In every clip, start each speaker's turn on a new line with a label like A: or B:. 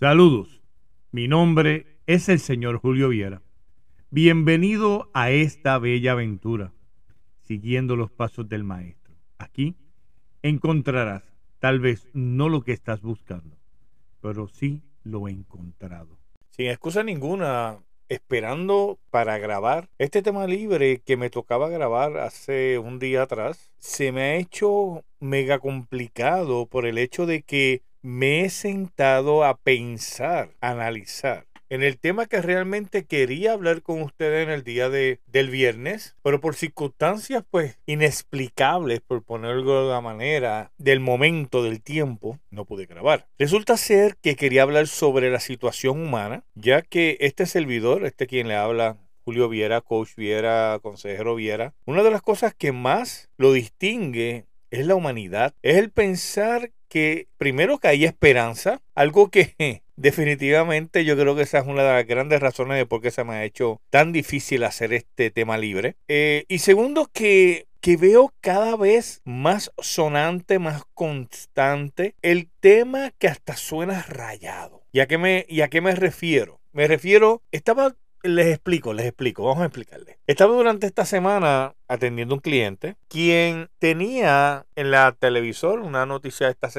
A: Saludos, mi nombre es el señor Julio Viera. Bienvenido a esta bella aventura, siguiendo los pasos del maestro. Aquí encontrarás tal vez no lo que estás buscando, pero sí lo encontrado.
B: Sin excusa ninguna, esperando para grabar este tema libre que me tocaba grabar hace un día atrás, se me ha hecho mega complicado por el hecho de que me he sentado a pensar, analizar en el tema que realmente quería hablar con ustedes en el día de, del viernes, pero por circunstancias pues inexplicables, por ponerlo de la manera, del momento, del tiempo, no pude grabar. Resulta ser que quería hablar sobre la situación humana, ya que este servidor, este quien le habla, Julio Viera, coach Viera, consejero Viera, una de las cosas que más lo distingue es la humanidad, es el pensar que primero que hay esperanza, algo que definitivamente yo creo que esa es una de las grandes razones de por qué se me ha hecho tan difícil hacer este tema libre. Eh, y segundo que que veo cada vez más sonante, más constante, el tema que hasta suena rayado. ¿Y a qué me, y a qué me refiero? Me refiero, estaba les explico, les explico, vamos a explicarles. Estaba durante esta semana atendiendo un cliente quien tenía en la televisor una noticia esta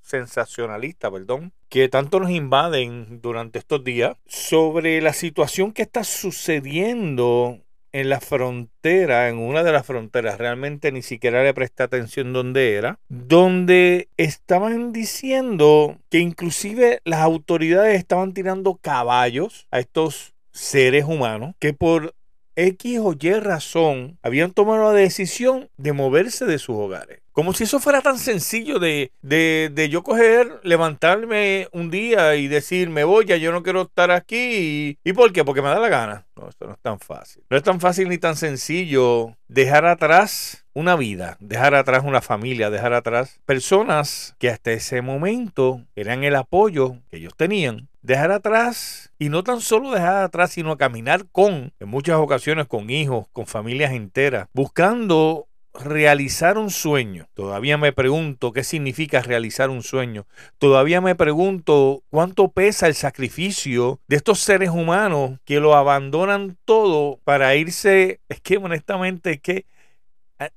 B: sensacionalista, perdón, que tanto nos invaden durante estos días sobre la situación que está sucediendo en la frontera, en una de las fronteras, realmente ni siquiera le presté atención dónde era, donde estaban diciendo que inclusive las autoridades estaban tirando caballos a estos seres humanos que por X o Y razón habían tomado la decisión de moverse de sus hogares. Como si eso fuera tan sencillo de, de, de, yo coger, levantarme un día y decir, me voy, ya yo no quiero estar aquí. ¿Y, por qué? Porque me da la gana. No, esto no es tan fácil. No es tan fácil ni tan sencillo dejar atrás una vida, dejar atrás una familia, dejar atrás personas que hasta ese momento eran el apoyo que ellos tenían. Dejar atrás, y no tan solo dejar atrás, sino caminar con, en muchas ocasiones con hijos, con familias enteras, buscando realizar un sueño. Todavía me pregunto qué significa realizar un sueño. Todavía me pregunto cuánto pesa el sacrificio de estos seres humanos que lo abandonan todo para irse. Es que honestamente es que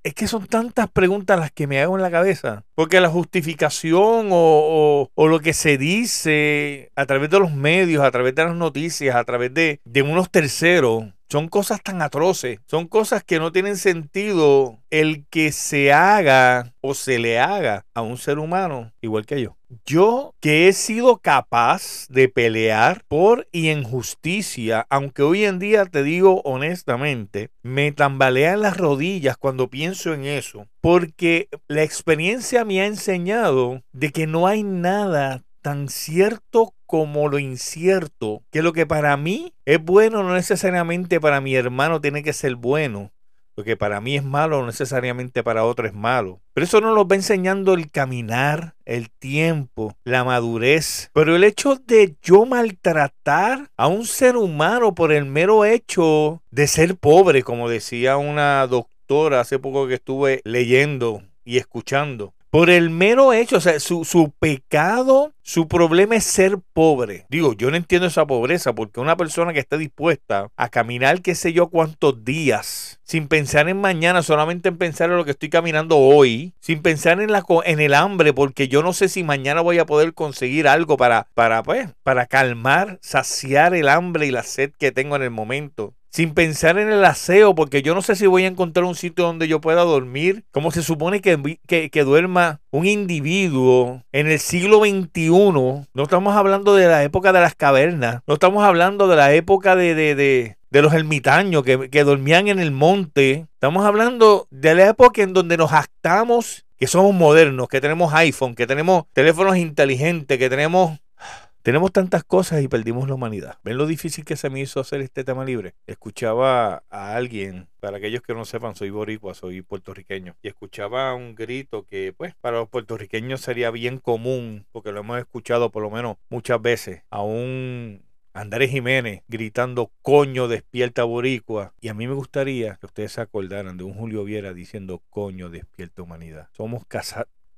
B: es que son tantas preguntas las que me hago en la cabeza. Porque la justificación o, lo que se dice a través de los medios, a través de las noticias, a través de, de unos terceros, son cosas tan atroces, son cosas que no tienen sentido el que se haga o se le haga a un ser humano igual que yo. Yo que he sido capaz de pelear por y en justicia, aunque hoy en día te digo honestamente, me tambalean las rodillas cuando pienso en eso, porque la experiencia me ha enseñado de que no hay nada tan cierto como lo incierto, que lo que para mí es bueno no necesariamente para mi hermano tiene que ser bueno. Lo que para mí es malo no necesariamente para otro es malo. Pero eso nos lo va enseñando el caminar, el tiempo, la madurez. Pero el hecho de yo maltratar a un ser humano por el mero hecho de ser pobre, como decía una doctora hace poco que estuve leyendo y escuchando, por el mero hecho, o sea, su, su, pecado, su problema es ser pobre. Digo, yo no entiendo esa pobreza porque una persona que esté dispuesta a caminar qué sé yo cuántos días, sin pensar en mañana, solamente en pensar en lo que estoy caminando hoy, sin pensar en, la, en el hambre, porque yo no sé si mañana voy a poder conseguir algo para, para, pues, para calmar, saciar el hambre y la sed que tengo en el momento sin pensar en el aseo, porque yo no sé si voy a encontrar un sitio donde yo pueda dormir, como se supone que, duerma un individuo en el siglo XXI. No estamos hablando de la época de las cavernas, no estamos hablando de la época de, de, de, de los ermitaños que, que dormían en el monte. Estamos hablando de la época en donde nos actamos que somos modernos, que tenemos iPhone, que tenemos teléfonos inteligentes, que tenemos tenemos tantas cosas y perdimos la humanidad. ¿Ven lo difícil que se me hizo hacer este tema libre? Escuchaba a alguien, para aquellos que no sepan, soy boricua, soy puertorriqueño, y escuchaba un grito que, pues, para los puertorriqueños sería bien común, porque lo hemos escuchado por lo menos muchas veces, a un Andrés Jiménez gritando coño despierta boricua. Y a mí me gustaría que ustedes se acordaran de un Julio Viera diciendo coño despierta humanidad. Somos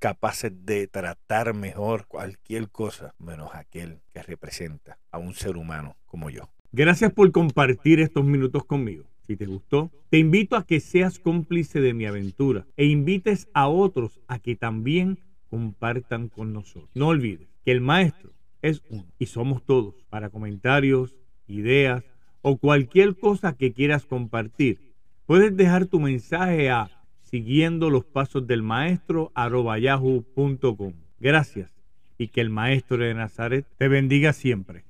B: capaces de tratar mejor cualquier cosa menos aquel que representa a un ser humano como yo.
A: Gracias por compartir estos minutos conmigo. Si te gustó, te invito a que seas cómplice de mi aventura e invites a otros a que también compartan con nosotros. No olvides que el maestro es uno y somos todos. Para comentarios, ideas o cualquier cosa que quieras compartir, puedes dejar tu mensaje a siguiendo los pasos del maestro yahoo.com. Gracias y que el maestro de Nazaret te bendiga siempre.